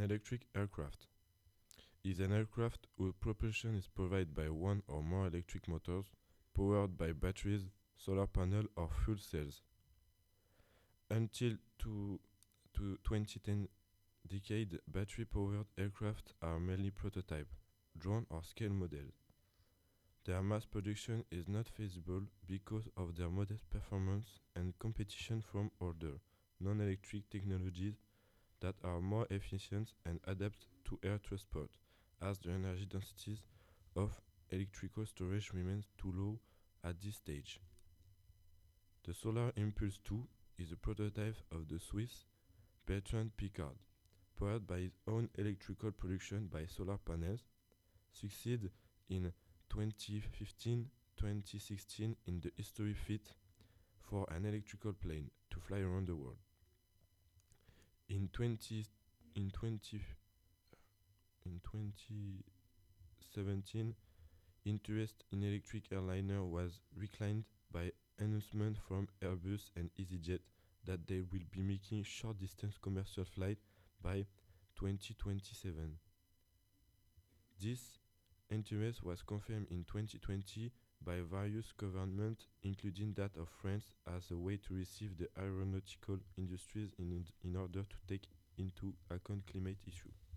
An electric aircraft is an aircraft whose propulsion is provided by one or more electric motors powered by batteries, solar panel or fuel cells. Until to, to 2010 decade, battery-powered aircraft are mainly prototype, drone or scale models. Their mass production is not feasible because of their modest performance and competition from older, non-electric technologies that are more efficient and adapt to air transport, as the energy densities of electrical storage remains too low at this stage. The Solar Impulse 2 is a prototype of the Swiss Bertrand Piccard, powered by his own electrical production by solar panels, succeed in 2015 2016 in the history feat for an electrical plane to fly around the world. In 20 in 20 in 2017 interest in electric airliner was reclined by announcement from Airbus and EasyJet that they will be making short distance commercial flight by 2027. This interest was confirmed in 2020 by various governments, including that of France, as a way to receive the aeronautical industries in, in order to take into account climate issues.